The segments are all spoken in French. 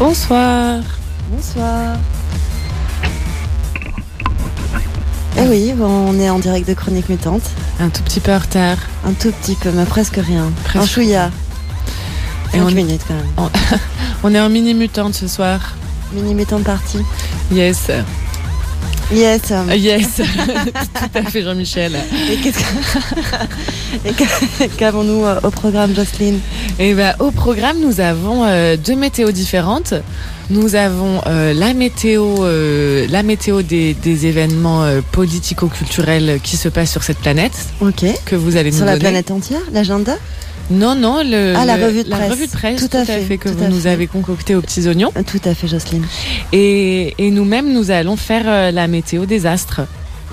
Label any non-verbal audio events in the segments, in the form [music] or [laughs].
Bonsoir. Bonsoir. Eh oui, bon, on est en direct de Chronique Mutante. Un tout petit peu en retard. Un tout petit peu, mais presque rien. Presque. Un chouïa. Et 5 on- minutes quand même. [laughs] On est en mini mutante ce soir. Mini Mutante party. Yes. Yes. Yes. [laughs] tout à fait Jean-Michel. Et [laughs] qu'avons-nous euh, au programme, Jocelyne? Et ben au programme nous avons euh, deux météos différentes. Nous avons euh, la météo, euh, la météo des, des événements politico-culturels qui se passent sur cette planète Ok. que vous allez nous Sur la donner. planète entière, l'agenda? Non, non, le, Ah, la revue de presse. revue de presse, Tout à fait, que tout vous nous fait. avez concocté aux petits oignons. Tout à fait, Jocelyne. Et, et nous-mêmes, nous allons faire la météo des astres.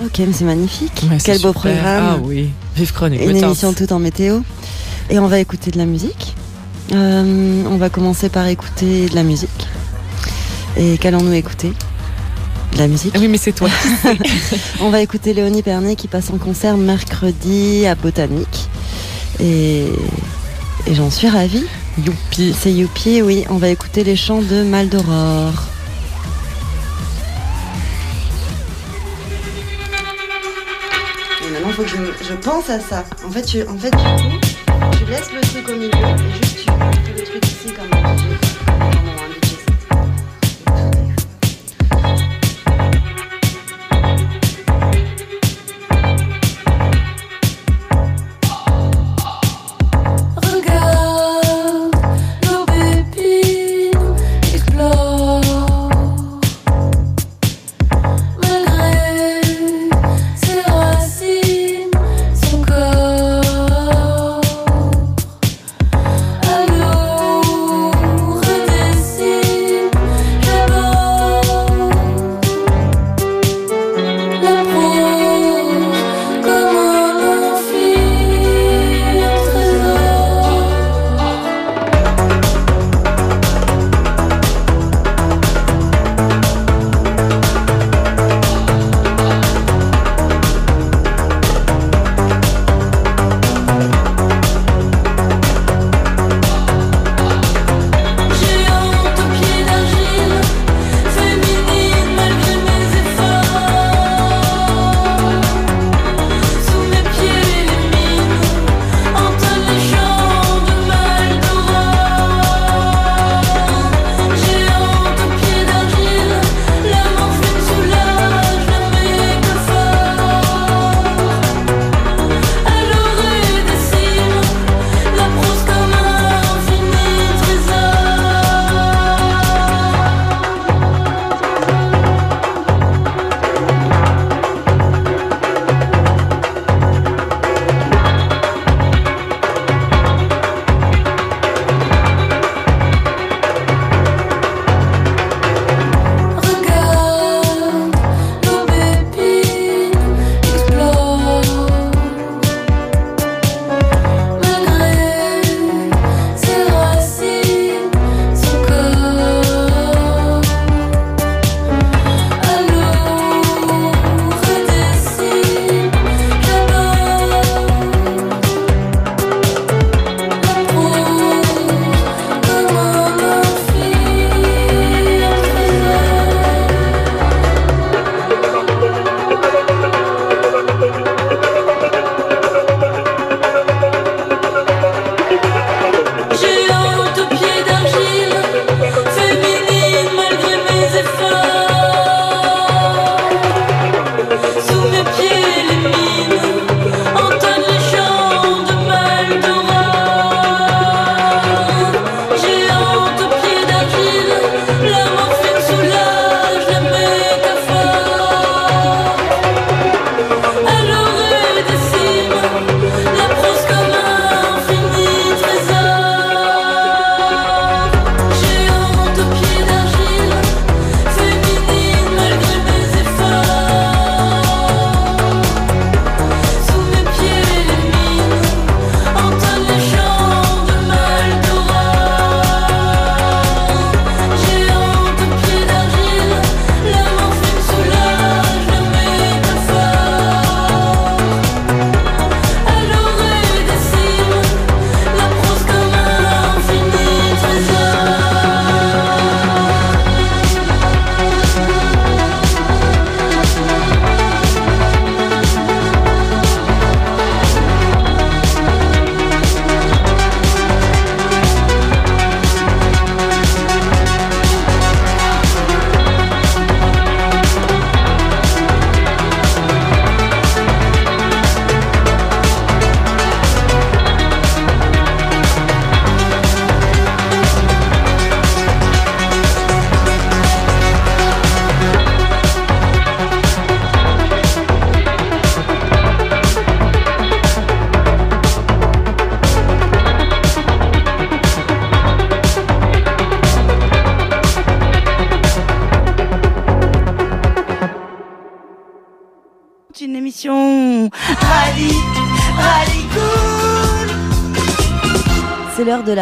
Ok, mais c'est magnifique. Ouais, Quel beau super. programme. Ah oui, vive chronique. Une émission toute en météo. Et on va écouter de la musique. Euh, on va commencer par écouter de la musique. Et qu'allons-nous écouter? De la musique? Ah oui, mais c'est toi. [laughs] On va écouter Léonie Pernet qui passe en concert mercredi à Botanique. Et, et j'en suis ravie. Youpi. C'est Youpi, oui. On va écouter les chants de Mal d'Aurore. Et maintenant, il faut que je, je pense à ça. En fait, tu, en fait, du coup, laisses le truc au milieu et juste tu fais le truc ici comme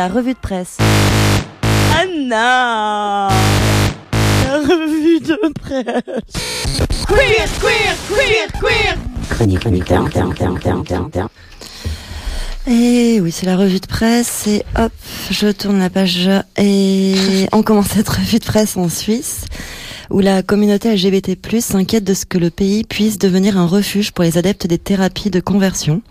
la revue de presse. Anna, la revue de presse. Queer, queer, queer, queer. Chronique, chronique, terre, terre, terre, terre, terre, terre. Et oui, c'est la revue de presse. Et hop, je tourne la page. Et on commence cette revue de presse en Suisse, où la communauté LGBT+, s'inquiète de ce que le pays puisse devenir un refuge pour les adeptes des thérapies de conversion.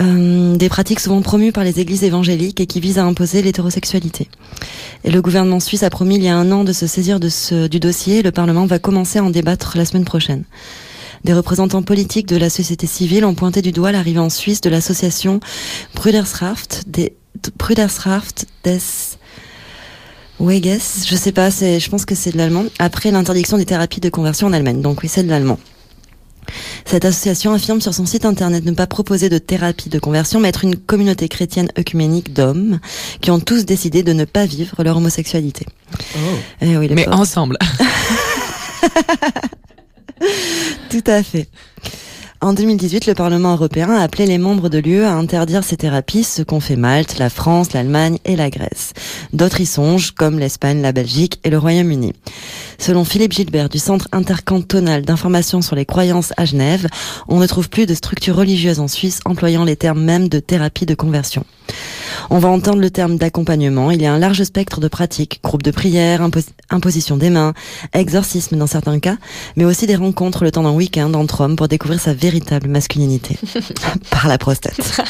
Euh, des pratiques souvent promues par les églises évangéliques et qui visent à imposer l'hétérosexualité. Et le gouvernement suisse a promis il y a un an de se saisir de ce, du dossier le Parlement va commencer à en débattre la semaine prochaine. Des représentants politiques de la société civile ont pointé du doigt l'arrivée en Suisse de l'association Bruderschaft des Bruderschaft des Weges, je sais pas, je pense que c'est de l'allemand, après l'interdiction des thérapies de conversion en Allemagne. Donc oui, c'est de l'allemand. Cette association affirme sur son site internet ne pas proposer de thérapie de conversion, mais être une communauté chrétienne œcuménique d'hommes qui ont tous décidé de ne pas vivre leur homosexualité. Eh oui, les Mais pauvres. ensemble. [laughs] Tout à fait. En 2018, le Parlement européen a appelé les membres de l'UE à interdire ces thérapies, ce qu'ont fait Malte, la France, l'Allemagne et la Grèce. D'autres y songent, comme l'Espagne, la Belgique et le Royaume-Uni. Selon Philippe Gilbert du Centre intercantonal d'information sur les croyances à Genève, on ne trouve plus de structures religieuses en Suisse employant les termes même de thérapie de conversion. On va entendre le terme d'accompagnement. Il y a un large spectre de pratiques, groupes de prière, impos- imposition des mains, exorcisme dans certains cas, mais aussi des rencontres le temps d'un week-end entre hommes pour découvrir sa véritable masculinité [laughs] par la prostate. [laughs]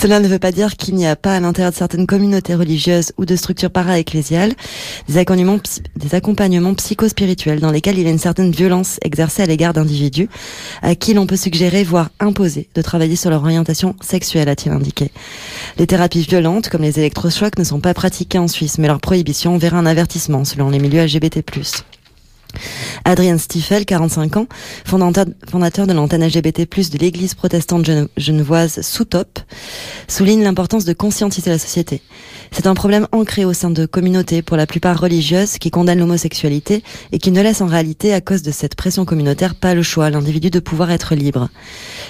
Cela ne veut pas dire qu'il n'y a pas à l'intérieur de certaines communautés religieuses ou de structures para-ecclésiales des accompagnements, des accompagnements psychospirituels dans lesquels il y a une certaine violence exercée à l'égard d'individus à qui l'on peut suggérer, voire imposer, de travailler sur leur orientation sexuelle, a-t-il indiqué. Les thérapies violentes, comme les électrochocs, ne sont pas pratiquées en Suisse, mais leur prohibition verra un avertissement selon les milieux LGBT+. Adrien Stiefel, 45 ans, fondateur, de l'antenne LGBT+, de l'église protestante gene- genevoise Soutop, souligne l'importance de conscientiser la société. C'est un problème ancré au sein de communautés, pour la plupart religieuses, qui condamnent l'homosexualité et qui ne laissent en réalité, à cause de cette pression communautaire, pas le choix à l'individu de pouvoir être libre.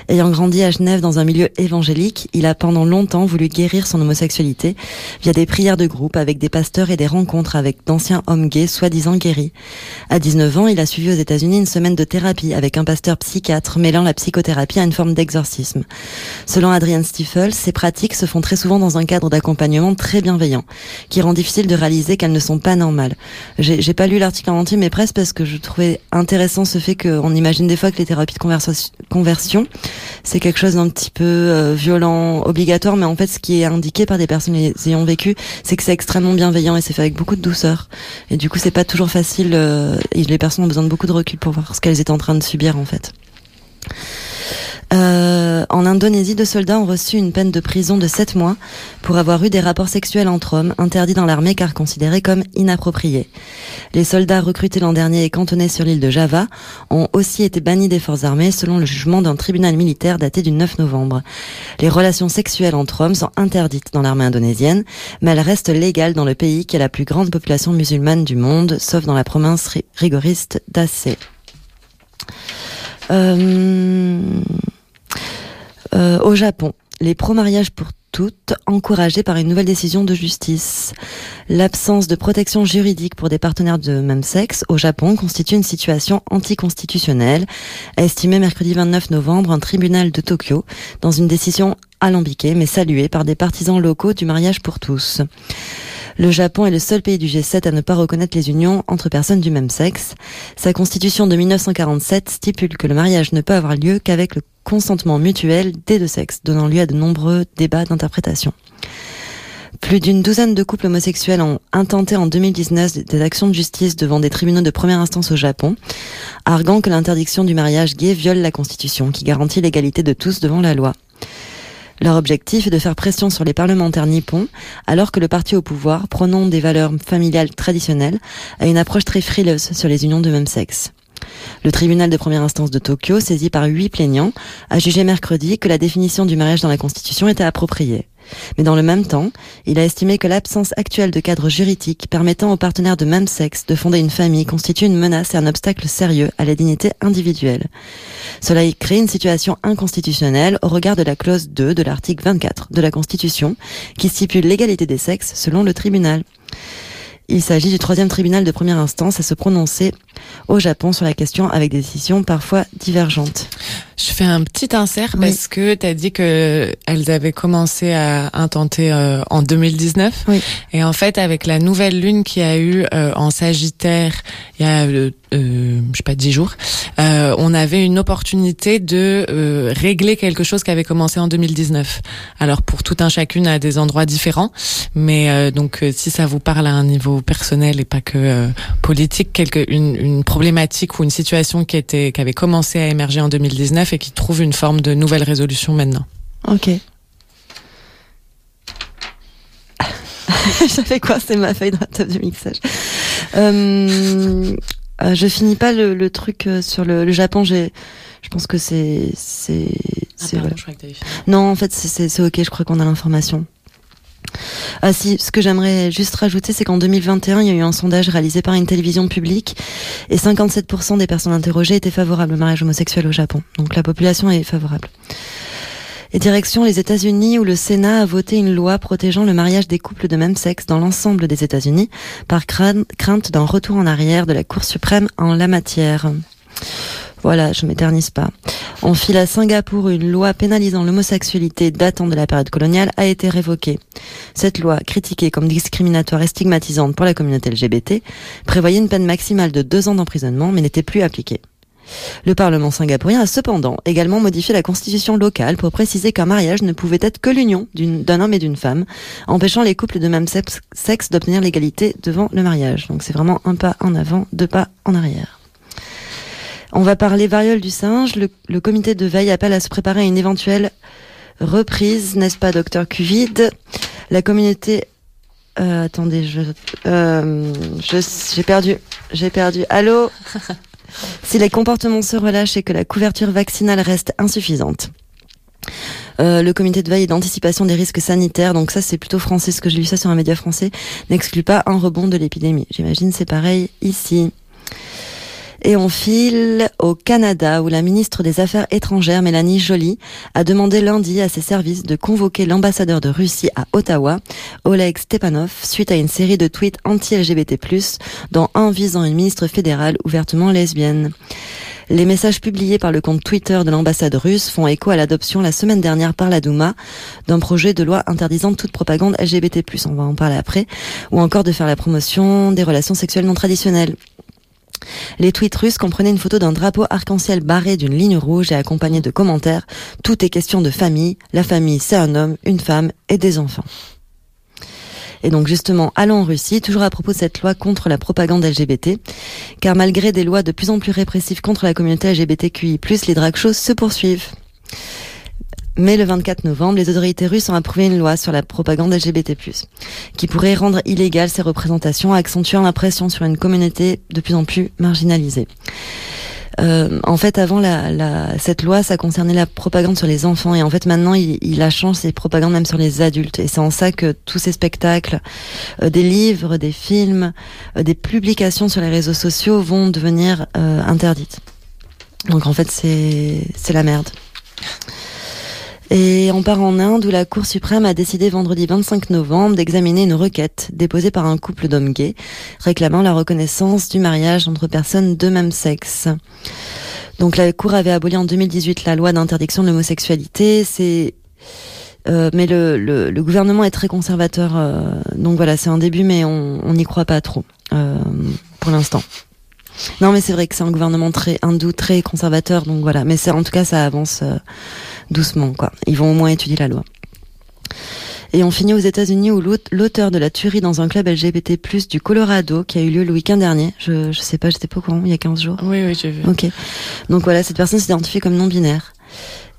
Ayant grandi à Genève dans un milieu évangélique, il a pendant longtemps voulu guérir son homosexualité via des prières de groupe avec des pasteurs et des rencontres avec d'anciens hommes gays soi-disant guéris. 19 ans, il a suivi aux États-Unis une semaine de thérapie avec un pasteur psychiatre mêlant la psychothérapie à une forme d'exorcisme. Selon Adrian Stiefel, ces pratiques se font très souvent dans un cadre d'accompagnement très bienveillant, qui rend difficile de réaliser qu'elles ne sont pas normales. J'ai pas lu l'article en entier, mais presque parce que je trouvais intéressant ce fait qu'on imagine des fois que les thérapies de conversion, c'est quelque chose d'un petit peu euh, violent, obligatoire, mais en fait, ce qui est indiqué par des personnes ayant vécu, c'est que c'est extrêmement bienveillant et c'est fait avec beaucoup de douceur. Et du coup, c'est pas toujours facile. euh, les personnes ont besoin de beaucoup de recul pour voir ce qu'elles étaient en train de subir, en fait. Euh, en Indonésie, deux soldats ont reçu une peine de prison de 7 mois pour avoir eu des rapports sexuels entre hommes, interdits dans l'armée car considérés comme inappropriés. Les soldats recrutés l'an dernier et cantonnés sur l'île de Java ont aussi été bannis des forces armées selon le jugement d'un tribunal militaire daté du 9 novembre. Les relations sexuelles entre hommes sont interdites dans l'armée indonésienne, mais elles restent légales dans le pays qui a la plus grande population musulmane du monde, sauf dans la province ri- rigoriste d'Aceh. Euh, euh, au Japon, les pro-mariages pour toutes encouragés par une nouvelle décision de justice. L'absence de protection juridique pour des partenaires de même sexe au Japon constitue une situation anticonstitutionnelle, a estimé mercredi 29 novembre un tribunal de Tokyo dans une décision alambiquée mais saluée par des partisans locaux du mariage pour tous. Le Japon est le seul pays du G7 à ne pas reconnaître les unions entre personnes du même sexe. Sa constitution de 1947 stipule que le mariage ne peut avoir lieu qu'avec le consentement mutuel des deux sexes, donnant lieu à de nombreux débats d'interprétation. Plus d'une douzaine de couples homosexuels ont intenté en 2019 des actions de justice devant des tribunaux de première instance au Japon, arguant que l'interdiction du mariage gay viole la Constitution, qui garantit l'égalité de tous devant la loi. Leur objectif est de faire pression sur les parlementaires nippons, alors que le parti au pouvoir, prônant des valeurs familiales traditionnelles, a une approche très frileuse sur les unions de même sexe. Le tribunal de première instance de Tokyo, saisi par huit plaignants, a jugé mercredi que la définition du mariage dans la Constitution était appropriée. Mais dans le même temps, il a estimé que l'absence actuelle de cadre juridique permettant aux partenaires de même sexe de fonder une famille constitue une menace et un obstacle sérieux à la dignité individuelle. Cela crée une situation inconstitutionnelle au regard de la clause 2 de l'article 24 de la Constitution qui stipule l'égalité des sexes selon le tribunal. Il s'agit du troisième tribunal de première instance à se prononcer au Japon sur la question avec des décisions parfois divergentes. Je fais un petit insert Oui. parce que tu as dit que elles avaient commencé à intenter euh, en 2019. Oui. Et en fait, avec la nouvelle lune qui a eu euh, en Sagittaire il y a, euh, euh, je sais pas, dix jours, on avait une opportunité de régler quelque chose qui avait commencé en 2019. Alors pour tout un chacune à des endroits différents, mais donc si ça vous parle à un niveau personnel et pas que euh, politique, quelque une, une problématique ou une situation qui était qui avait commencé à émerger en 2019 et qui trouve une forme de nouvelle résolution maintenant. Ok. [laughs] J'avais quoi C'est ma feuille de la table de mixage. Euh, euh, je finis pas le, le truc sur le, le Japon. J'ai, je pense que c'est, c'est, voilà. fini. Non, en fait, c'est ok. Je crois qu'on a l'information. Ah si, ce que j'aimerais juste rajouter, c'est qu'en 2021, il y a eu un sondage réalisé par une télévision publique et 57% des personnes interrogées étaient favorables au mariage homosexuel au Japon. Donc la population est favorable. Et direction les États-Unis où le Sénat a voté une loi protégeant le mariage des couples de même sexe dans l'ensemble des États-Unis par crainte d'un retour en arrière de la Cour suprême en la matière. Voilà, je m'éternise pas. On file à Singapour une loi pénalisant l'homosexualité datant de la période coloniale a été révoquée. Cette loi, critiquée comme discriminatoire et stigmatisante pour la communauté LGBT, prévoyait une peine maximale de deux ans d'emprisonnement mais n'était plus appliquée. Le Parlement singapourien a cependant également modifié la constitution locale pour préciser qu'un mariage ne pouvait être que l'union d'un homme et d'une femme, empêchant les couples de même sexe d'obtenir l'égalité devant le mariage. Donc c'est vraiment un pas en avant, deux pas en arrière. On va parler variole du singe. Le, le comité de veille appelle à se préparer à une éventuelle reprise, n'est-ce pas, docteur Cuvide? La communauté. Euh, attendez, je, euh, je, j'ai perdu, j'ai perdu. Allô? [laughs] Si les comportements se relâchent et que la couverture vaccinale reste insuffisante. Euh, le comité de veille et d'anticipation des risques sanitaires, donc ça c'est plutôt français, ce que j'ai lu ça sur un média français, n'exclut pas un rebond de l'épidémie. J'imagine c'est pareil ici. Et on file au Canada où la ministre des Affaires étrangères, Mélanie Joly, a demandé lundi à ses services de convoquer l'ambassadeur de Russie à Ottawa, Oleg Stepanov, suite à une série de tweets anti-LGBT+, dont un visant une ministre fédérale ouvertement lesbienne. Les messages publiés par le compte Twitter de l'ambassade russe font écho à l'adoption la semaine dernière par la Douma d'un projet de loi interdisant toute propagande LGBT+, on va en parler après, ou encore de faire la promotion des relations sexuelles non traditionnelles. Les tweets russes comprenaient une photo d'un drapeau arc-en-ciel barré d'une ligne rouge et accompagné de commentaires « Tout est question de famille. La famille, c'est un homme, une femme et des enfants. » Et donc justement, allons en Russie, toujours à propos de cette loi contre la propagande LGBT, car malgré des lois de plus en plus répressives contre la communauté LGBTQI+, les drag shows se poursuivent. Mais le 24 novembre, les autorités russes ont approuvé une loi sur la propagande LGBT+, qui pourrait rendre illégales ces représentations, accentuant l'impression sur une communauté de plus en plus marginalisée. Euh, en fait, avant la, la, cette loi, ça concernait la propagande sur les enfants, et en fait, maintenant, il, il a changé ses propagandes même sur les adultes. Et c'est en ça que tous ces spectacles, euh, des livres, des films, euh, des publications sur les réseaux sociaux vont devenir euh, interdites. Donc en fait, c'est c'est la merde. Et on part en Inde où la Cour suprême a décidé vendredi 25 novembre d'examiner une requête déposée par un couple d'hommes gays réclamant la reconnaissance du mariage entre personnes de même sexe. Donc la Cour avait aboli en 2018 la loi d'interdiction de l'homosexualité. C'est euh, mais le, le, le, gouvernement est très conservateur, euh, donc voilà, c'est un début, mais on n'y croit pas trop euh, pour l'instant. Non, mais c'est vrai que c'est un gouvernement très hindou, très conservateur, donc voilà. Mais c'est en tout cas, ça avance euh, doucement, quoi. Ils vont au moins étudier la loi. Et on finit aux États-Unis où l'auteur de la tuerie dans un club LGBT+ du Colorado, qui a eu lieu le week-end dernier, je, je sais pas, j'étais pas au courant, il y a 15 jours. Oui, oui, j'ai vu. Ok. Donc voilà, cette personne s'identifie comme non-binaire.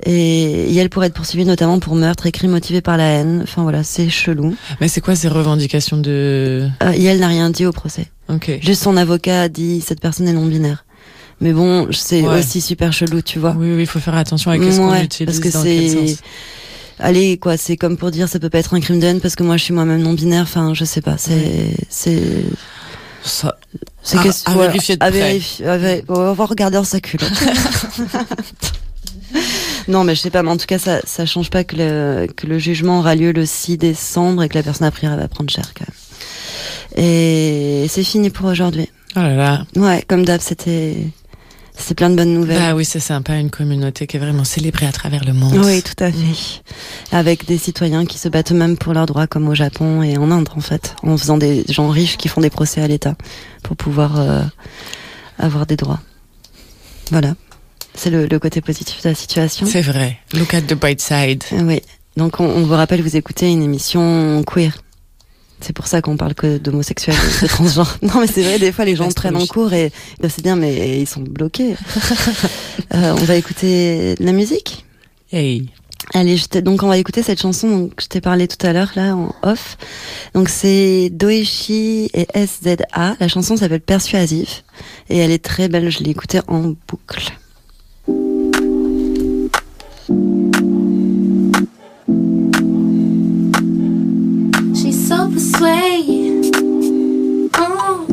Et, et, elle pourrait être poursuivie notamment pour meurtre et crime motivé par la haine. Enfin voilà, c'est chelou. Mais c'est quoi ces revendications de... Euh, et elle n'a rien dit au procès. Ok. Juste son avocat a dit cette personne est non-binaire. Mais bon, c'est Ouais. aussi super chelou, tu vois. Oui, oui, il faut faire attention avec ce qu'on Ouais, utilise parce que dans quel c'est sens. allez quoi, c'est comme pour dire ça peut pas être un crime de haine parce que moi je suis moi-même non binaire. Enfin, je sais pas. C'est c'est Ça- c'est À- à voilà, vérifier de à près. vérifier- à vé- on va regarder dans sa culotte. [laughs] non, mais je sais pas. Mais en tout cas, ça ça change pas que le que le jugement aura lieu le 6 décembre et que la personne après elle va prendre cher quand même. Et c'est fini pour aujourd'hui. Oh là là. Ouais, comme d'hab, c'était c'était plein de bonnes nouvelles. Bah oui, c'est sympa, une communauté qui est vraiment célébrée à travers le monde. Oui, tout à fait. Avec des citoyens qui se battent eux-mêmes pour leurs droits, comme au Japon et en Inde, en fait, en faisant des gens riches qui font des procès à l'État pour pouvoir euh, avoir des droits. Voilà. C'est le, le côté positif de la situation. C'est vrai. Look at the bright side. Oui. Donc, on, on vous rappelle, vous écoutez une émission queer. C'est pour ça qu'on parle que d'homosexuels et de transgenres. [laughs] Non, mais c'est vrai, des fois, les gens Reste prennent en cours et se dire, mais ils sont bloqués. [laughs] Euh, on va écouter de la musique Hey. Allez, je t'ai- donc on va écouter cette chanson dont je t'ai parlé tout à l'heure là en off. Donc c'est Doeshi et SZA. La chanson s'appelle Persuasif et elle est très belle. Je l'ai écoutée en boucle. She's so persuasive. Oh.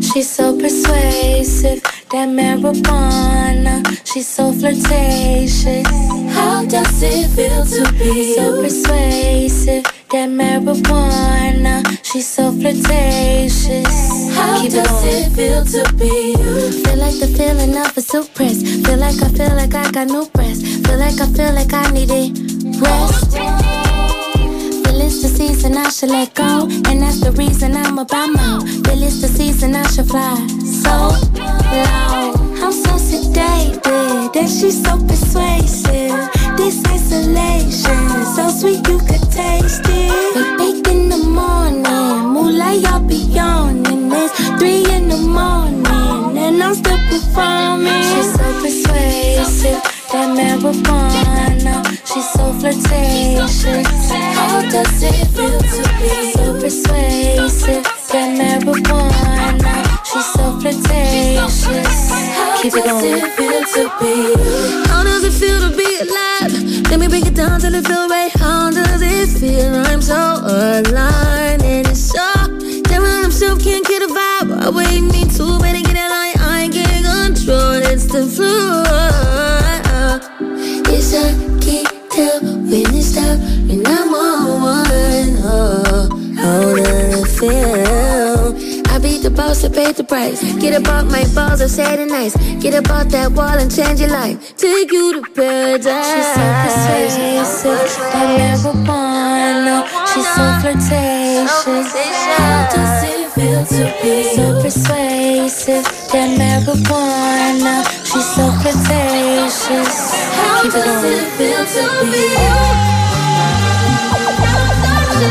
She's so persuasive, that marijuana. She's so flirtatious. How does it feel to be so persuasive? That marijuana. She's so flirtatious. How Keep does going. it feel to be you? Feel like the feeling of a suppress. Feel like I feel like I got no breath. Feel like I feel like I need it. Rest. Feel it's the season I should let go. And that's the reason I'm about my Feel it's the season I should fly so low. I'm so sedated and she's so persuasive. This isolation, so sweet you could taste it. We bake in the morning, moonlight y'all be yawning. It's three in the morning and I'm still performing. She's so persuasive, that marijuana. She's so flirtatious. How does it feel to be so persuasive? That marijuana. She's so flirtatious. How Keep it does going. it feel to be? How does it feel to be alive? Let me break it down till it feel right. How does it feel? I'm so aligned price. Get about my balls, I said it nice. Get about that wall and change your life. Take you to paradise. She's so persuasive, that marijuana. She's so flirtatious. How does it feel to be so persuasive? That marijuana. She's so flirtatious. How Keep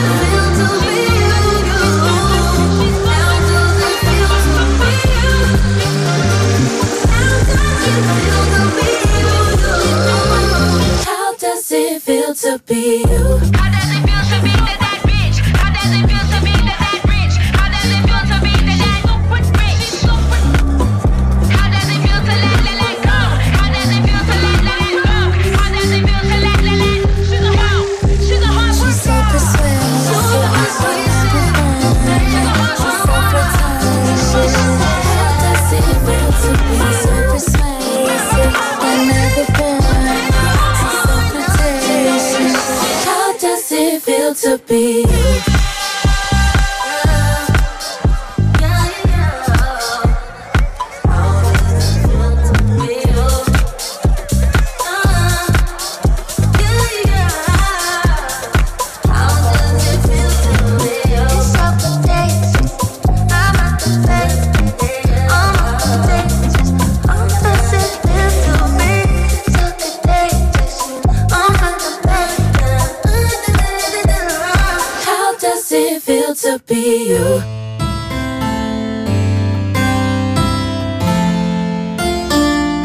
it does it feel to be? How does it feel to be be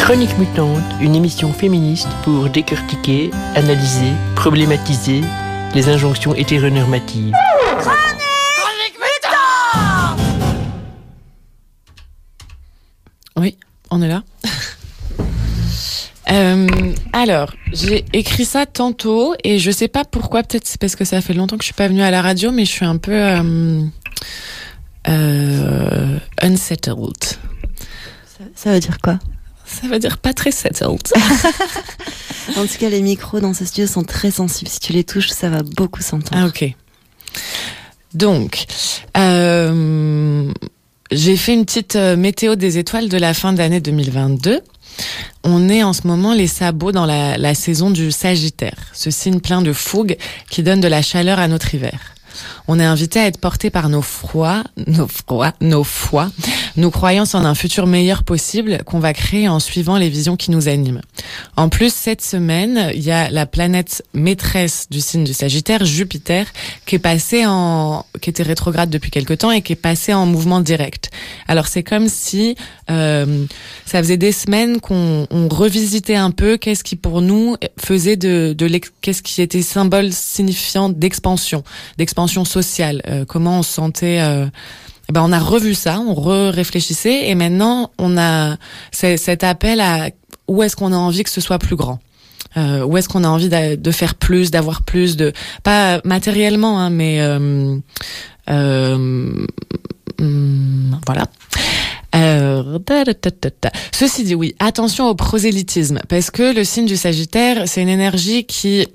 Chronique Mutante, une émission féministe pour décortiquer, analyser, problématiser les injonctions hétéronormatives. Oui, on est là. [laughs] Euh, alors, j'ai écrit ça tantôt et je sais pas pourquoi. Peut-être c'est parce que ça fait longtemps que je suis pas venue à la radio, mais je suis un peu euh, euh, unsettled. Ça, ça veut dire quoi? Ça veut dire pas très settled. [laughs] En tout cas, les micros dans ce studio sont très sensibles. Si tu les touches, ça va beaucoup s'entendre. Ah ok. Donc, euh, j'ai fait une petite euh, météo des étoiles de la fin d'année 2022. On est en ce moment les sabots dans la, la saison du Sagittaire, ce signe plein de fougue qui donne de la chaleur à notre hiver. On est invité à être porté par nos froids, nos froids, nos foi, nos croyances en un futur meilleur possible qu'on va créer en suivant les visions qui nous animent. En plus, cette semaine, il y a la planète maîtresse du signe du Sagittaire, Jupiter, qui est passée en, qui était rétrograde depuis quelque temps et qui est passée en mouvement direct. Alors c'est comme si euh, ça faisait des semaines qu'on on revisitait un peu qu'est-ce qui pour nous faisait de, de qu'est-ce qui était symbole signifiant d'expansion, d'expansion sociale, euh, comment on se sentait. euh, eh ben on a revu ça, on re-réfléchissait et maintenant on a cet appel à où est-ce qu'on a envie que ce soit plus grand. Euh, où est-ce qu'on a envie de faire plus, d'avoir plus, de pas matériellement, mais voilà. Ceci dit, oui, attention au prosélytisme, parce que le signe du Sagittaire, c'est une énergie qui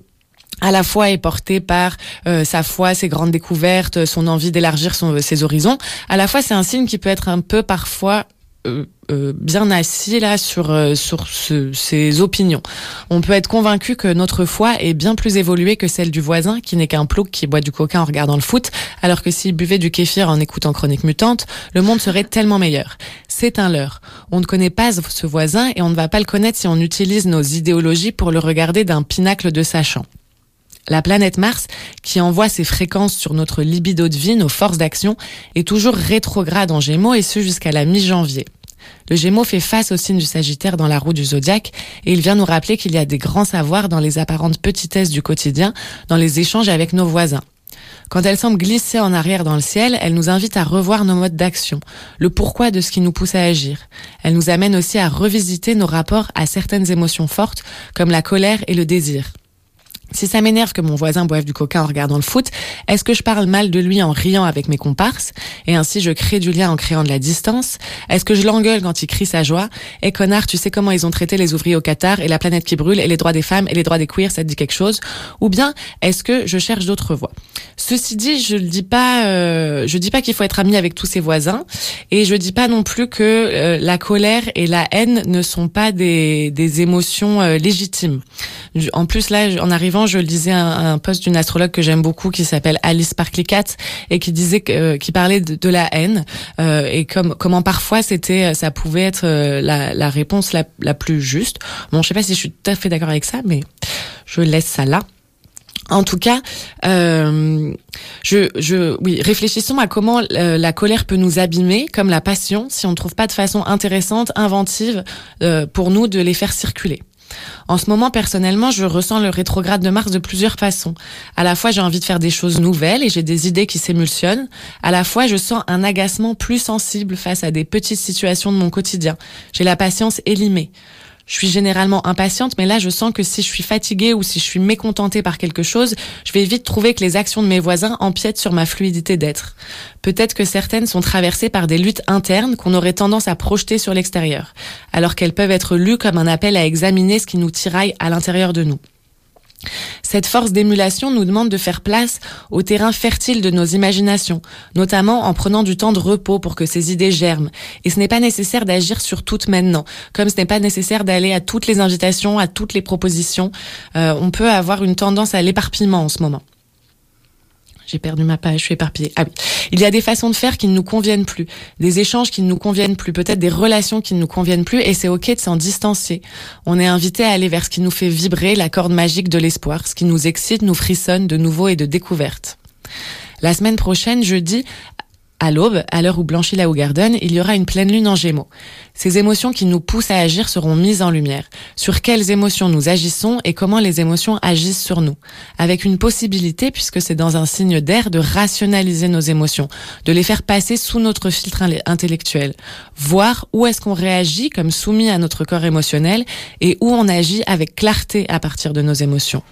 à la fois est portée par euh, sa foi, ses grandes découvertes, son envie d'élargir ses horizons. À la fois, c'est un signe qui peut être un peu parfois euh, euh, bien assis là sur euh, sur ce- ses opinions. On peut être convaincu que notre foi est bien plus évoluée que celle du voisin, qui n'est qu'un plouc qui boit du coca en regardant le foot, alors que s'il buvait du kéfir en écoutant Chronique Mutante, le monde serait tellement meilleur. C'est un leurre. On ne connaît pas ce voisin et on ne va pas le connaître si on utilise nos idéologies pour le regarder d'un pinacle de sachant. La planète Mars, qui envoie ses fréquences sur notre libido de vie, nos forces d'action, est toujours rétrograde en Gémeaux et ce jusqu'à la mi-janvier. Le Gémeaux fait face au signe du Sagittaire dans la roue du zodiaque et il vient nous rappeler qu'il y a des grands savoirs dans les apparentes petitesses du quotidien, dans les échanges avec nos voisins. Quand elle semble glisser en arrière dans le ciel, elle nous invite à revoir nos modes d'action, le pourquoi de ce qui nous pousse à agir. Elle nous amène aussi à revisiter nos rapports à certaines émotions fortes, comme la colère et le désir. Si ça m'énerve que mon voisin boive du coca en regardant le foot, est-ce que je parle mal de lui en riant avec mes comparses? Et ainsi je crée du lien en créant de la distance. Est-ce que je l'engueule quand il crie sa joie? Eh connard, tu sais comment ils ont traité les ouvriers au Qatar et la planète qui brûle et les droits des femmes et les droits des queers, ça te dit quelque chose? Ou bien est-ce que je cherche d'autres voies? Ceci dit, je ne dis pas, euh, je dis pas qu'il faut être ami avec tous ses voisins et je dis pas non plus que euh, la colère et la haine ne sont pas des, des émotions euh, légitimes. En plus là, en arrivant, je lisais un, un post d'une astrologue que j'aime beaucoup qui s'appelle Alice Parklicat et qui disait que, euh, qui parlait de, la haine euh, et comme comment parfois c'était, ça pouvait être euh, la, la réponse la, plus juste. Bon, je sais pas si je suis tout à fait d'accord avec ça, mais je laisse ça là. En tout cas, euh, je, je, oui, réfléchissons à comment euh, la colère peut nous abîmer, comme la passion, si on ne trouve pas de façon intéressante, inventive, euh, pour nous de les faire circuler. En ce moment, personnellement, je ressens le rétrograde de Mars de plusieurs façons. À la fois, j'ai envie de faire des choses nouvelles et j'ai des idées qui s'émulsionnent. À la fois, je sens un agacement plus sensible face à des petites situations de mon quotidien. J'ai la patience élimée. Je suis généralement impatiente, mais là, je sens que si je suis fatiguée ou si je suis mécontentée par quelque chose, je vais vite trouver que les actions de mes voisins empiètent sur ma fluidité d'être. Peut-être que certaines sont traversées par des luttes internes qu'on aurait tendance à projeter sur l'extérieur, alors qu'elles peuvent être lues comme un appel à examiner ce qui nous tiraille à l'intérieur de nous. Cette force d'émulation nous demande de faire place au terrain fertile de nos imaginations, notamment en prenant du temps de repos pour que ces idées germent. Et ce n'est pas nécessaire d'agir sur toutes maintenant, comme ce n'est pas nécessaire d'aller à toutes les invitations, à toutes les propositions. Euh, on peut avoir une tendance à l'éparpillement en ce moment. J'ai perdu ma page, je suis éparpillée. Ah oui. Il y a des façons de faire qui ne nous conviennent plus, des échanges qui ne nous conviennent plus, peut-être des relations qui ne nous conviennent plus, et c'est ok de s'en distancer. On est invité à aller vers ce qui nous fait vibrer la corde magique de l'espoir, ce qui nous excite, nous frissonne de nouveau et de découverte. La semaine prochaine, jeudi, À l'aube, à l'heure où blanchit la Garden, il y aura une pleine lune en gémeaux. Ces émotions qui nous poussent à agir seront mises en lumière. Sur quelles émotions nous agissons et comment les émotions agissent sur nous. Avec une possibilité, puisque c'est dans un signe d'air, de rationaliser nos émotions, de les faire passer sous notre filtre intellectuel. Voir où est-ce qu'on réagit comme soumis à notre corps émotionnel et où on agit avec clarté à partir de nos émotions.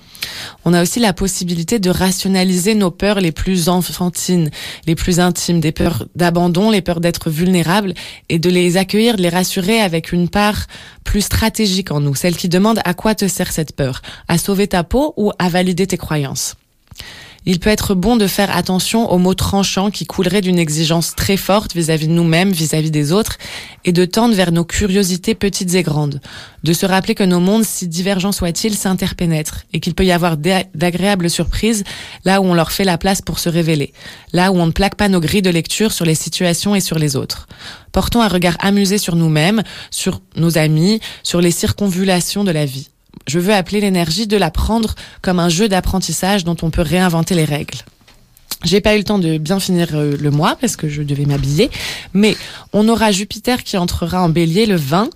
On a aussi la possibilité de rationaliser nos peurs les plus enfantines, les plus intimes, des peurs d'abandon, les peurs d'être vulnérables, et de les accueillir, de les rassurer avec une part plus stratégique en nous, celle qui demande à quoi te sert cette peur, à sauver ta peau ou à valider tes croyances? Il peut être bon de faire attention aux mots tranchants qui couleraient d'une exigence très forte vis-à-vis de nous-mêmes, vis-à-vis des autres, et de tendre vers nos curiosités petites et grandes. De se rappeler que nos mondes, si divergents soient-ils, s'interpénètrent, et qu'il peut y avoir d'agréables surprises là où on leur fait la place pour se révéler, là où on ne plaque pas nos grilles de lecture sur les situations et sur les autres. Portons un regard amusé sur nous-mêmes, sur nos amis, sur les circonvulations de la vie je veux appeler l'énergie de la prendre comme un jeu d'apprentissage dont on peut réinventer les règles. J'ai pas eu le temps de bien finir euh, le mois parce que je devais m'habiller, mais on aura Jupiter qui entrera en bélier le 20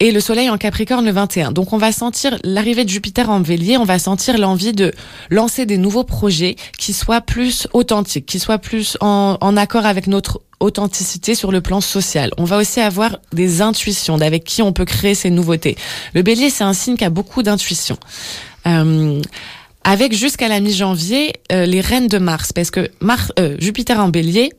et le soleil en Capricorne le 21. Donc on va sentir l'arrivée de Jupiter en Bélier, on va sentir l'envie de lancer des nouveaux projets qui soient plus authentiques, qui soient plus en, en, accord avec notre authenticité sur le plan social. On va aussi avoir des intuitions d'avec qui on peut créer ces nouveautés. Le Bélier, c'est un signe qui a beaucoup d'intuition. Euh, avec jusqu'à la mi-janvier euh, les reines de Mars, parce que Mars, euh, Jupiter en Bélier,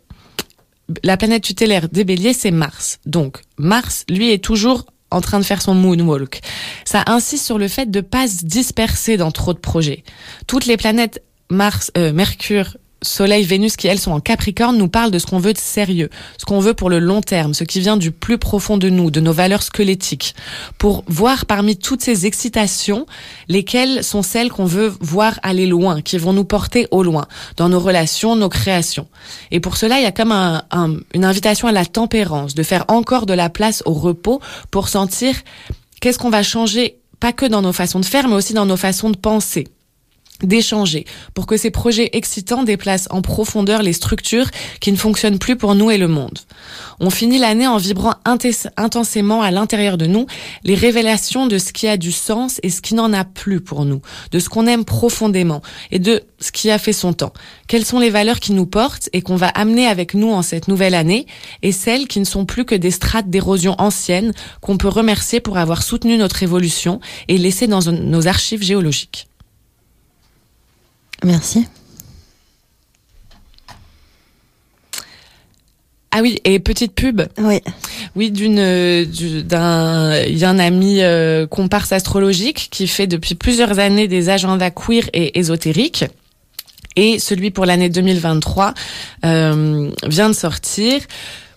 la planète tutélaire des Béliers, c'est Mars. Donc Mars, lui, est toujours en train de faire son moonwalk. Ça insiste sur le fait de pas se disperser dans trop de projets. Toutes les planètes Mars, euh, Mercure, Soleil, Vénus, qui elles sont en Capricorne, nous parlent de ce qu'on veut de sérieux, ce qu'on veut pour le long terme, ce qui vient du plus profond de nous, de nos valeurs squelettiques, pour voir parmi toutes ces excitations, lesquelles sont celles qu'on veut voir aller loin, qui vont nous porter au loin, dans nos relations, nos créations. Et pour cela, il y a comme un, une invitation à la tempérance, de faire encore de la place au repos pour sentir qu'est-ce qu'on va changer, pas que dans nos façons de faire, mais aussi dans nos façons de penser d'échanger pour que ces projets excitants déplacent en profondeur les structures qui ne fonctionnent plus pour nous et le monde. On finit l'année en vibrant intensément à l'intérieur de nous les révélations de ce qui a du sens et ce qui n'en a plus pour nous, de ce qu'on aime profondément et de ce qui a fait son temps. Quelles sont les valeurs qui nous portent et qu'on va amener avec nous en cette nouvelle année et celles qui ne sont plus que des strates d'érosion anciennes qu'on peut remercier pour avoir soutenu notre évolution et laissé dans nos archives géologiques? Merci. Ah oui, et petite pub. Oui. Oui, d'une d'un il y a un ami euh, comparse astrologique qui fait depuis plusieurs années des agendas queer et ésotériques. Et celui pour l'année 2023 euh, vient de sortir.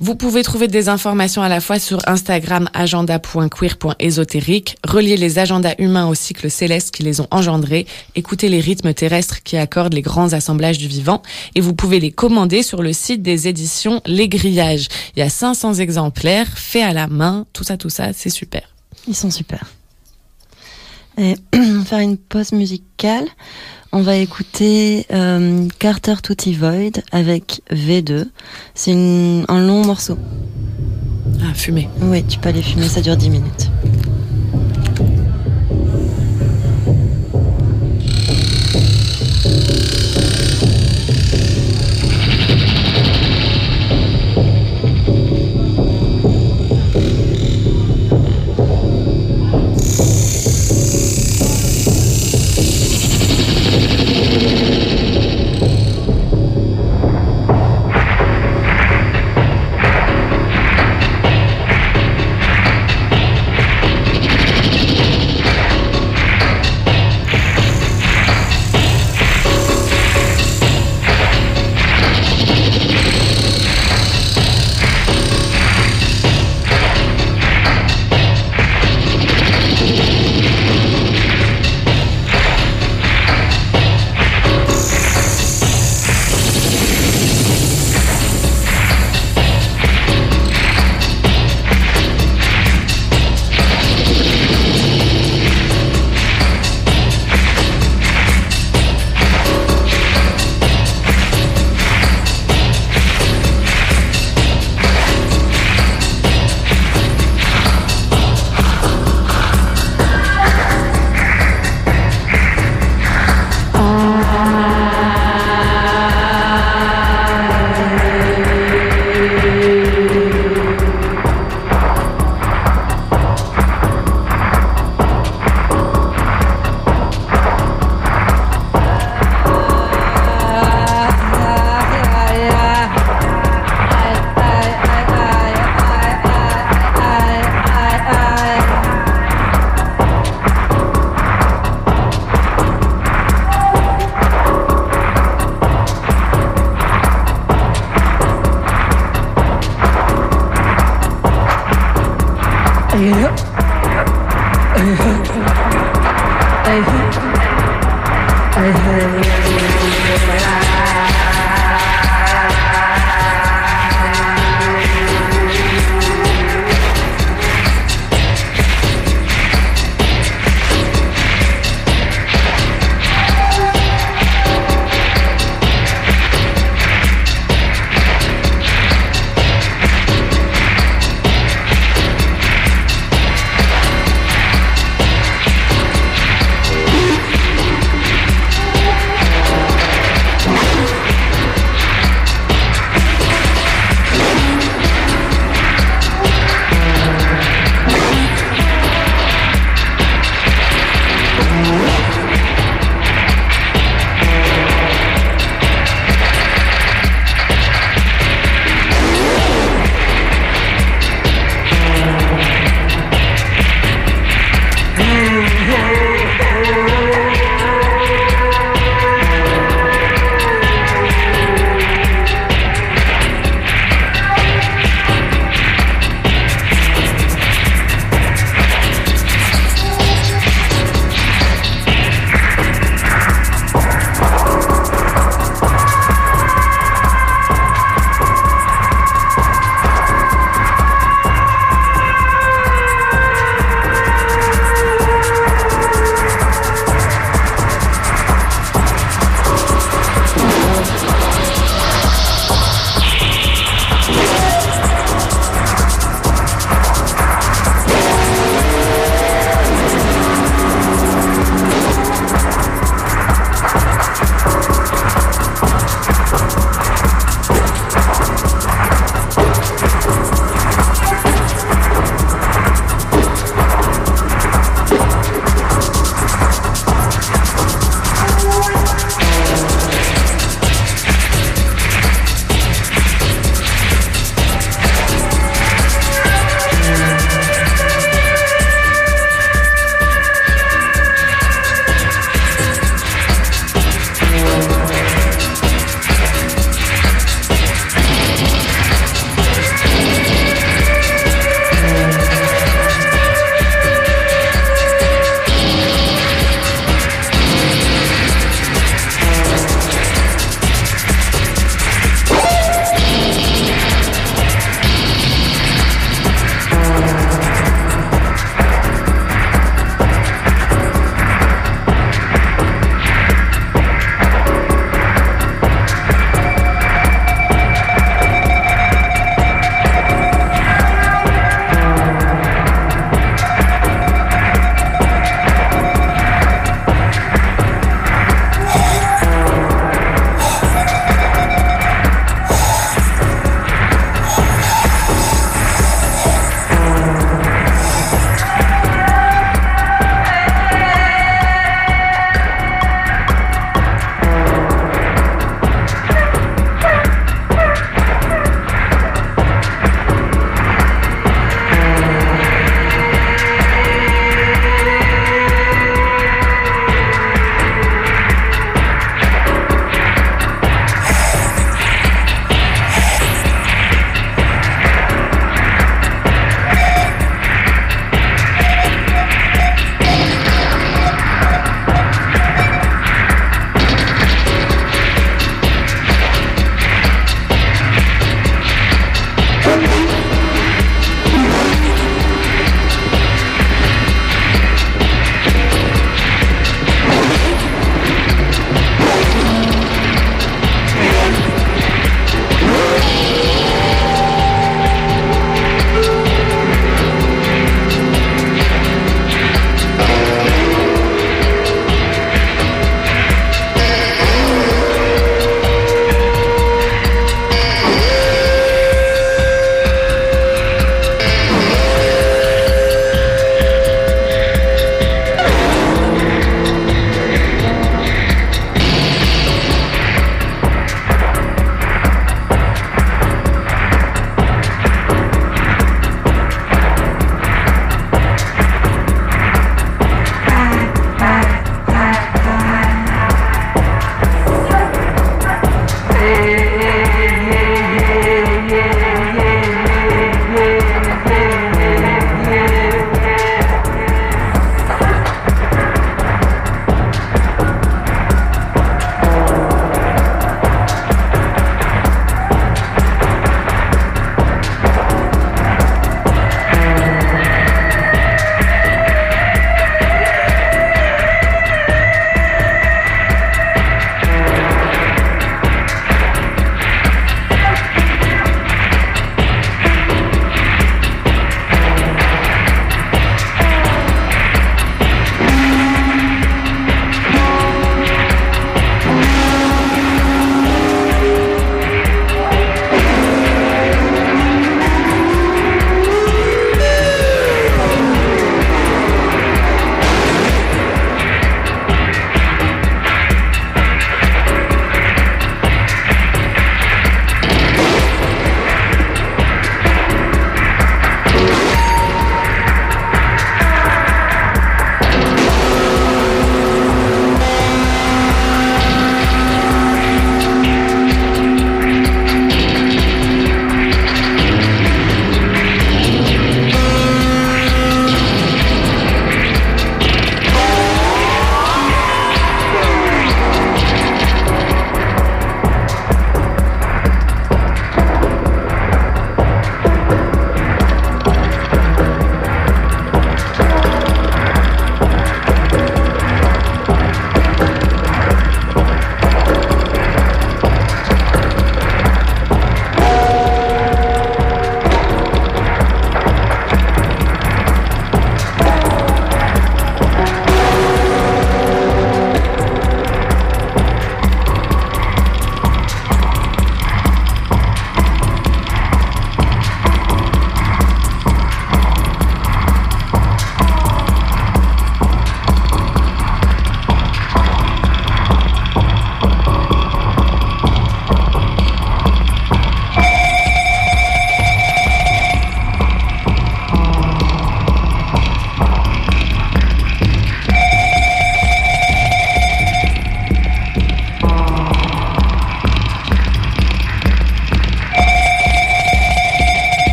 Vous pouvez trouver des informations à la fois sur Instagram agenda.queer.ésotérique, relier les agendas humains au cycle céleste qui les ont engendrés, écouter les rythmes terrestres qui accordent les grands assemblages du vivant, et vous pouvez les commander sur le site des éditions Les Grillages. Il y a 500 exemplaires faits à la main, tout ça, tout ça, c'est super. Ils sont super. Et [clears throat] faire une pause musicale. On va écouter euh, Carter Tutti Void avec V2. C'est un long morceau. Ah, fumer. Oui, tu peux aller fumer, ça dure 10 minutes.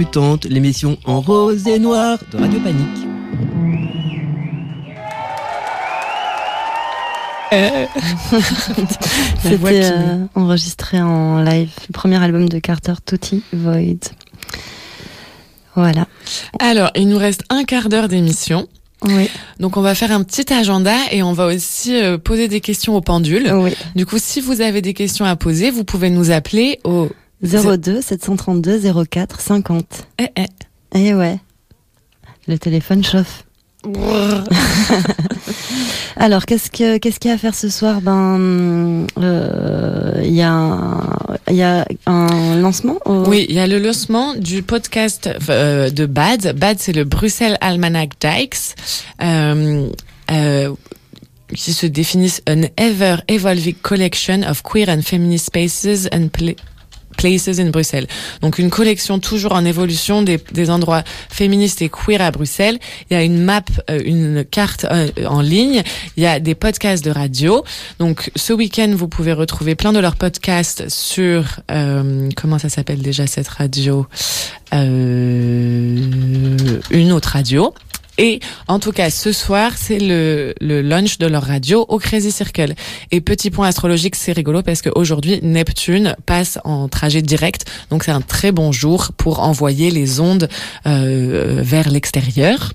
Mutante, l'émission en rose et noir de Radio Panique. [laughs] C'était euh, enregistré en live, le premier album de Carter Tutti, Void. Voilà. Alors, il nous reste un quart d'heure d'émission. Oui. Donc on va faire un petit agenda et on va aussi euh, poser des questions au pendule. Oui. Du coup, si vous avez des questions à poser, vous pouvez nous appeler au 02 732 04 50. Eh, eh. Eh ouais. Le téléphone chauffe. [laughs] Alors, qu'est-ce que qu'est-ce qu'il y a à faire ce soir? Ben, euh, il y a un, y a un lancement. au- Oui, il y a le lancement du podcast euh, de BAD. BAD, c'est le Bruxelles Almanac Dykes. Euh, qui se définissent an ever evolving collection of queer and feminist spaces and places in Bruxelles. Donc une collection toujours en évolution des, des endroits féministes et queer à Bruxelles. Il y a une map, euh, une carte euh, en ligne. Il y a des podcasts de radio. Donc ce week-end, vous pouvez retrouver plein de leurs podcasts sur euh, comment ça s'appelle déjà cette radio Euh, Une autre radio. Et en tout cas, ce soir, c'est le, le launch de leur radio au Crazy Circle. Et petit point astrologique, c'est rigolo parce qu'aujourd'hui, Neptune passe en trajet direct. Donc c'est un très bon jour pour envoyer les ondes euh, vers l'extérieur.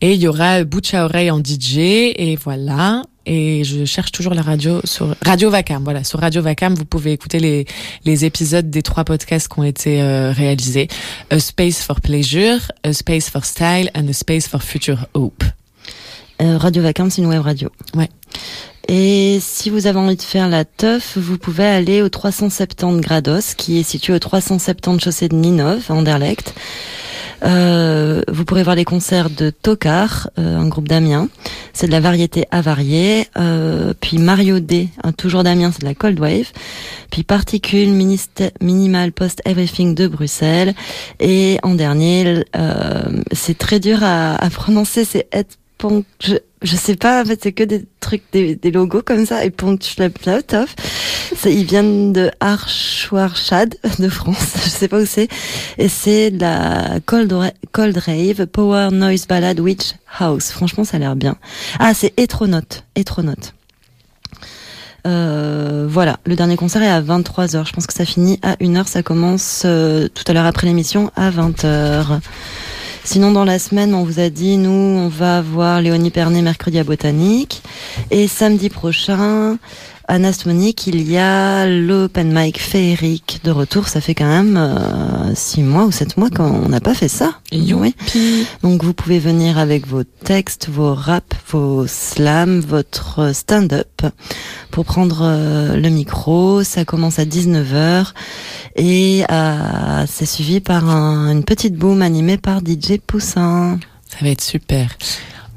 Et il y aura bouche à oreille en DJ et voilà. Et je cherche toujours la radio sur Radio Vacam. Voilà, sur Radio Vacam, vous pouvez écouter les les épisodes des trois podcasts qui ont été euh, réalisés. A Space for Pleasure, A Space for Style and A Space for Future Hope. Euh, radio Vacances, c'est une web radio. Ouais. Et si vous avez envie de faire la teuf, vous pouvez aller au 370 Grados, qui est situé au 370 chaussée de Ninov, à Anderlecht. Euh, vous pourrez voir les concerts de Tokar, euh, un groupe d'Amiens. C'est de la variété avariée. Euh, puis Mario D, toujours d'Amiens, c'est de la Cold Wave. Puis Particule, Ministe- Minimal Post Everything de Bruxelles. Et en dernier, euh, c'est très dur à, prononcer, c'est Ed je sais pas, en fait, c'est que des trucs, des, des logos comme ça, et Punktschlepplautov. C'est, ils viennent de Arschwarschad, de France, [laughs] je sais pas où c'est. Et c'est la Cold, Cold Rave, Power Noise Ballad Witch House. Franchement, ça a l'air bien. Ah, c'est Etronaute, Etronaute. Euh, voilà, le dernier concert est à 23h. Je pense que ça finit à 1h. Ça commence euh, tout à l'heure après l'émission à 20h. Sinon, dans la semaine, on vous a dit, nous, on va voir Léonie Pernet mercredi à Botanique. Et samedi prochain, à Nastmonique, il y a l'open mic féerique de retour. Ça fait quand même euh, six mois ou sept mois qu'on n'a pas fait ça. Oui. Donc vous pouvez venir avec vos textes, vos raps, vos slams, votre stand-up pour prendre euh, le micro. Ça commence à 19h et euh, c'est suivi par un- une petite boom animée par DJ Poussin. Ça va être super.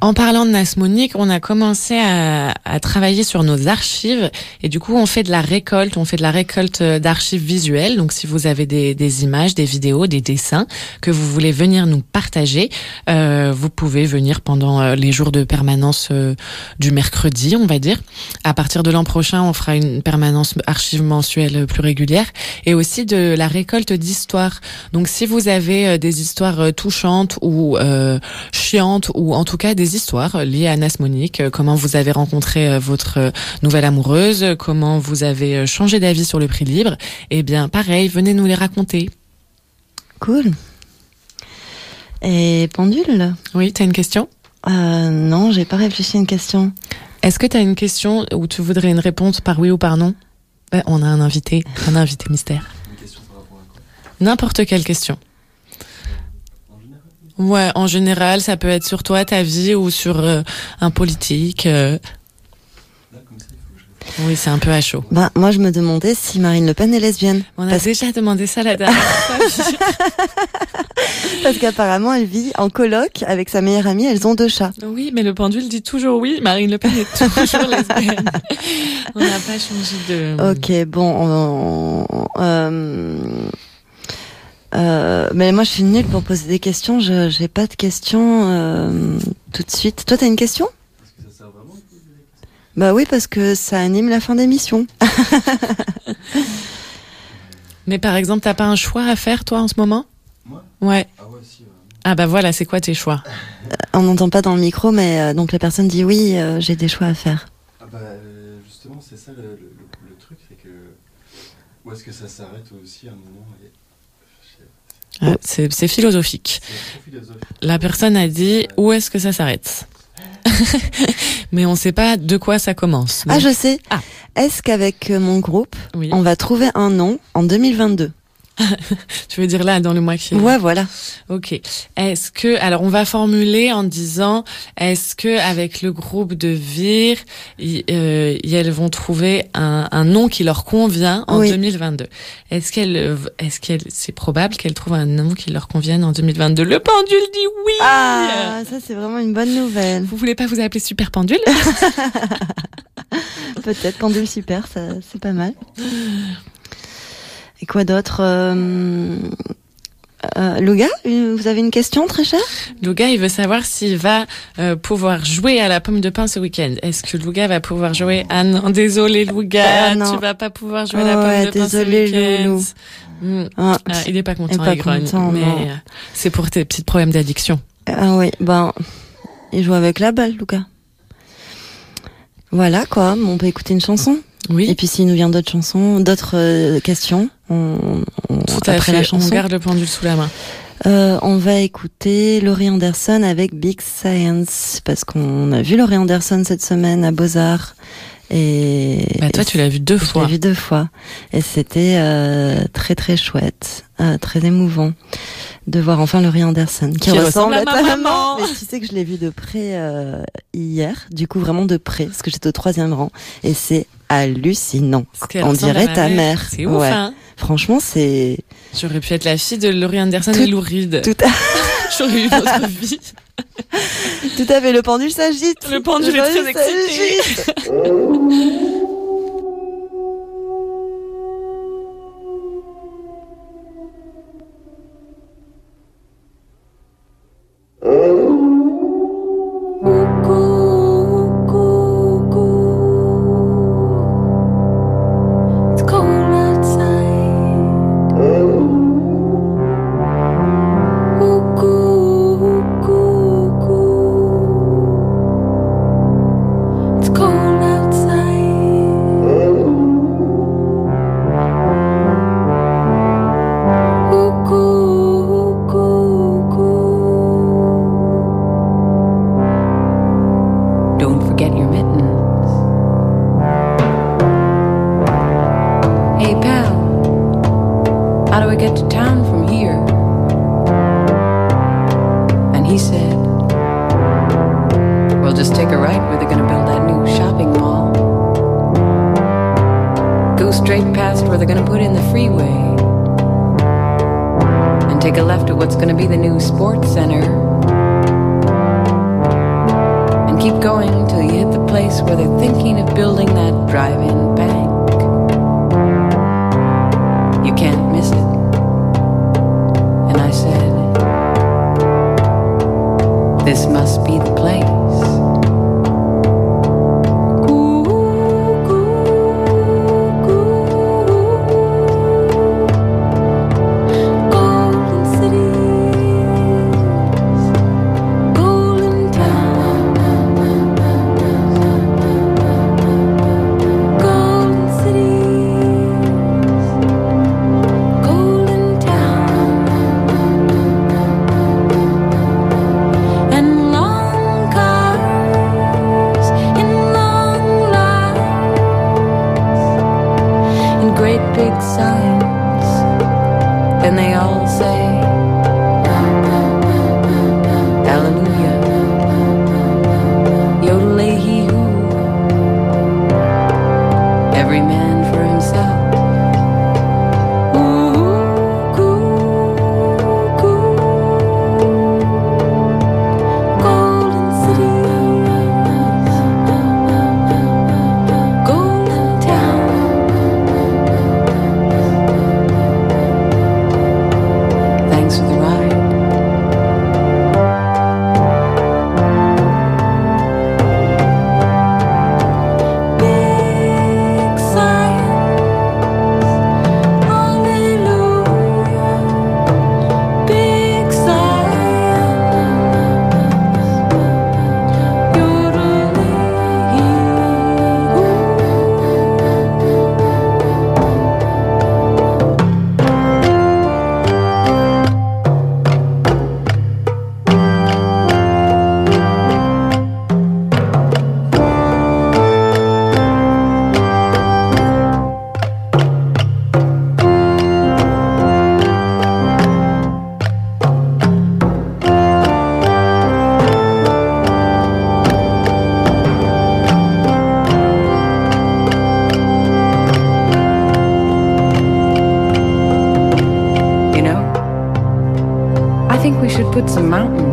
En parlant de Nasmonique, on a commencé à, à travailler sur nos archives et du coup on fait de la récolte, on fait de la récolte euh, d'archives visuelles. Donc si vous avez des, des images, des vidéos, des dessins que vous voulez venir nous partager, euh, vous pouvez venir pendant euh, les jours de permanence euh, du mercredi, on va dire. À partir de l'an prochain, on fera une permanence archive mensuelle plus régulière et aussi de la récolte d'histoires. Donc si vous avez des histoires touchantes ou euh, chiantes ou en tout cas des histoires liées à Nasmonique, euh, comment vous avez rencontré euh, votre euh, nouvelle amoureuse, euh, comment vous avez euh, changé d'avis sur le prix libre, eh bien pareil, venez nous les raconter. Cool. Et pendule? Oui, t'as une question? Euh, Non, j'ai pas réfléchi à une question. Est-ce que t'as une question où tu voudrais une réponse par oui ou par non? Ben, On a un invité, un invité mystère. N'importe quelle question. Ouais, en général, ça peut être sur toi, ta vie ou sur euh, un politique. euh. Oui, c'est un peu à chaud. Bah, moi, je me demandais si Marine Le Pen est lesbienne. On a Parce- déjà demandé ça la dernière [laughs] fois. [laughs] Parce qu'apparemment, elle vit en coloc avec sa meilleure amie. Elles ont deux chats. Oui, mais le pendule dit toujours oui. Marine Le Pen est toujours [laughs] lesbienne. On n'a pas changé de. Ok, bon. on- on- euh, euh, mais moi, je suis nulle pour poser des questions. Je j'ai pas de questions euh, tout de suite. Toi, t'as une question? Bah oui, parce que ça anime la fin d'émission. [laughs] Mais par exemple, t'as pas un choix à faire toi en ce moment? Ouais. Ah bah voilà, c'est quoi tes choix? On n'entend pas dans le micro, mais euh, donc la personne dit oui, euh, j'ai des choix à faire. Ah bah euh, justement, c'est ça le, le- le- le truc, c'est que où est-ce que ça s'arrête aussi à un moment et- Ah, C'est c'est philosophique. La personne a dit où est-ce que ça s'arrête? [laughs] Mais on sait pas de quoi ça commence. Ah, je sais. Est-ce qu'avec euh, mon groupe, on va trouver un nom en 2022 [laughs] Tu veux dire là, dans le mois qui Ouais, voilà. Ok. Est-ce que, alors on va formuler en disant, est-ce que avec le groupe de Vire, y- euh, y- elles vont trouver un, un nom qui leur convient en Oui. 2022 Est-ce qu'elle, euh, est-ce qu'elle, c'est probable qu'elles trouvent un nom qui leur convienne en 2022 Le pendule dit oui. Ah, ça c'est vraiment une bonne nouvelle. Vous voulez pas vous appeler Super Pendule? [laughs] Peut-être pendule super, ça c'est pas mal. Et quoi d'autre euh... euh, Louga, euh, vous avez une question très chère? Louga, il veut savoir s'il va euh, pouvoir jouer à la pomme de pain ce week-end. Est-ce que Louga va pouvoir jouer? Ah non, désolé Louga, Euh, non. tu vas pas pouvoir jouer à la pomme Ouais, de pain désolé, ce week-end. Hmm. Ah, Ah, il est pas content, il grogne, mais euh, c'est pour tes petits problèmes d'addiction. Ah oui, ben, il joue avec la balle, Louga. Voilà quoi, on peut écouter une chanson. Oui. Et puis s'il nous vient d'autres chansons, d'autres euh, questions, on, on- Tout à après fait. la On chanson. garde le pendule sous la main. Euh, on va écouter Laurie Anderson avec Big Science parce qu'on a vu Laurie Anderson cette semaine à Beaux Arts et Bah, toi, et tu l'as vu deux je fois. l'ai vu deux fois et c'était euh, très très chouette, euh, très émouvant de voir enfin Laurie Anderson qui, Qui ressemble à ma maman. Mais tu sais que je l'ai vu de près euh, hier, du coup vraiment de près parce que j'étais au troisième rang et c'est hallucinant. On à dirait ta mère. mère. C'est ouf, hein. Franchement, c'est J'aurais pu être la fille de Laurie Anderson Tout- et Lou Reed. tout [laughs] J'aurais eu une autre [laughs] vie. Tout à fait, le pendule s'agite. Le pendule est très excité. [laughs]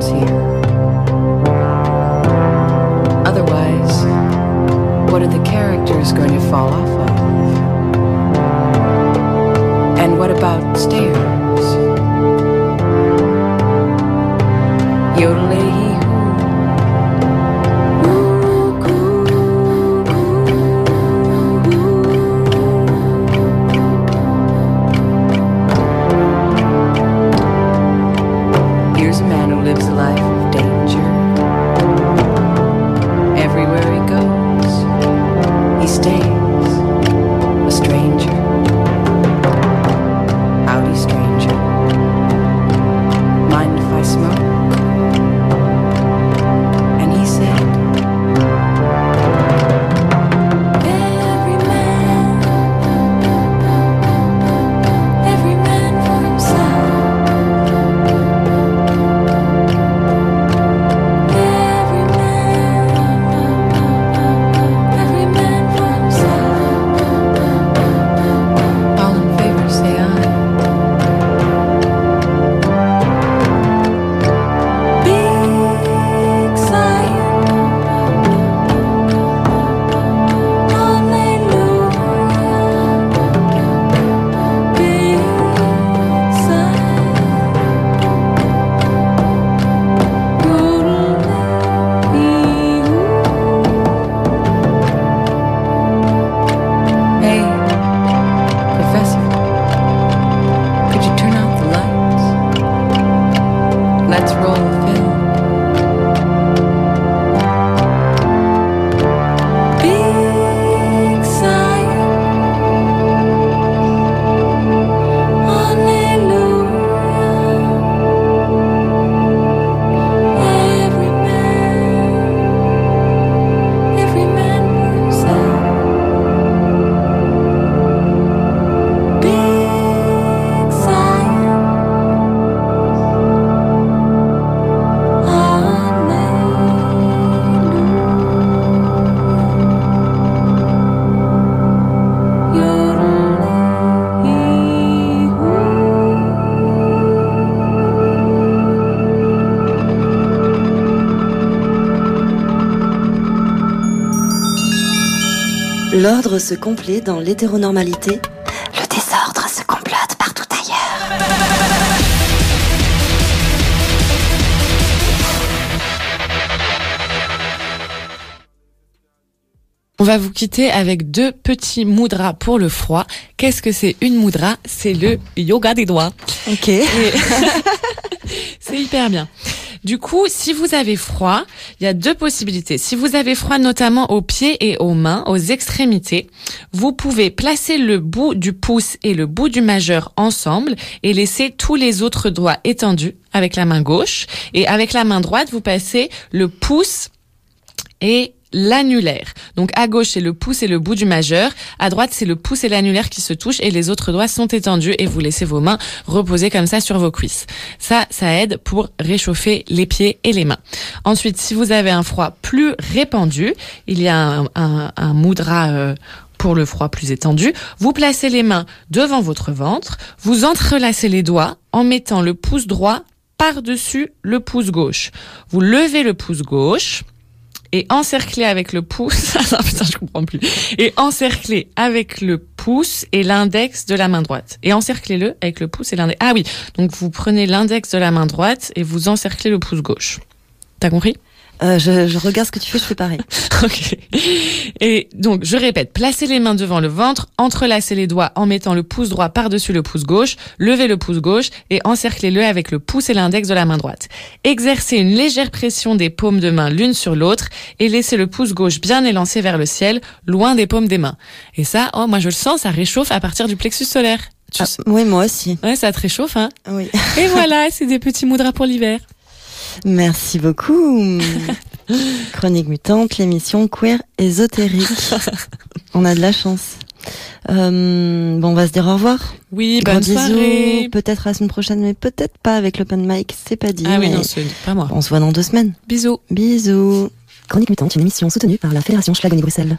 to. L'ordre se complaît dans l'hétéronormalité. Le désordre se complote partout ailleurs. On va vous quitter avec deux petits mudras pour le froid. Qu'est-ce que c'est une mudra C'est le yoga des doigts. Ok. [laughs] C'est hyper bien. Du coup, si vous avez froid, il y a deux possibilités. Si vous avez froid notamment aux pieds et aux mains, aux extrémités, vous pouvez placer le bout du pouce et le bout du majeur ensemble et laisser tous les autres doigts étendus avec la main gauche. Et avec la main droite, vous passez le pouce et l'annulaire. Donc à gauche c'est le pouce et le bout du majeur, à droite c'est le pouce et l'annulaire qui se touchent et les autres doigts sont étendus et vous laissez vos mains reposer comme ça sur vos cuisses. Ça, ça aide pour réchauffer les pieds et les mains. Ensuite, si vous avez un froid plus répandu, il y a un, un, un mudra euh, pour le froid plus étendu. Vous placez les mains devant votre ventre, vous entrelacez les doigts en mettant le pouce droit par-dessus le pouce gauche. Vous levez le pouce gauche et encerclé avec le pouce. [laughs] Ah, putain, je comprends plus. Et encerclé avec le pouce et l'index de la main droite. Et encerclez-le avec le pouce et l'index. Ah oui. Donc vous prenez l'index de la main droite et vous encerclez le pouce gauche. T'as compris? Euh, je, je regarde ce que tu fais, je fais pareil. [laughs] Ok. Et donc, je répète, placez les mains devant le ventre, entrelacez les doigts en mettant le pouce droit par-dessus le pouce gauche, levez le pouce gauche et encerclez-le avec le pouce et l'index de la main droite. Exercez une légère pression des paumes de main l'une sur l'autre et laissez le pouce gauche bien élancé vers le ciel, loin des paumes des mains. Et ça, oh, moi je le sens, ça réchauffe à partir du plexus solaire. Tu sais- Oui, moi aussi. Ouais, ça te réchauffe, hein Oui. Et voilà, c'est des petits moudras pour l'hiver. Merci beaucoup. [laughs] Chronique mutante, l'émission queer ésotérique. On a de la chance. Euh, bon, on va se dire au revoir. Oui, bonne bisous. soirée. Peut-être la semaine prochaine, mais peut-être pas avec l'open mic. C'est pas dit. Ah oui, non, c'est pas moi. On se voit dans deux semaines. Bisous. Bisous. Chronique mutante, une émission soutenue par la Fédération Schlagonie Bruxelles.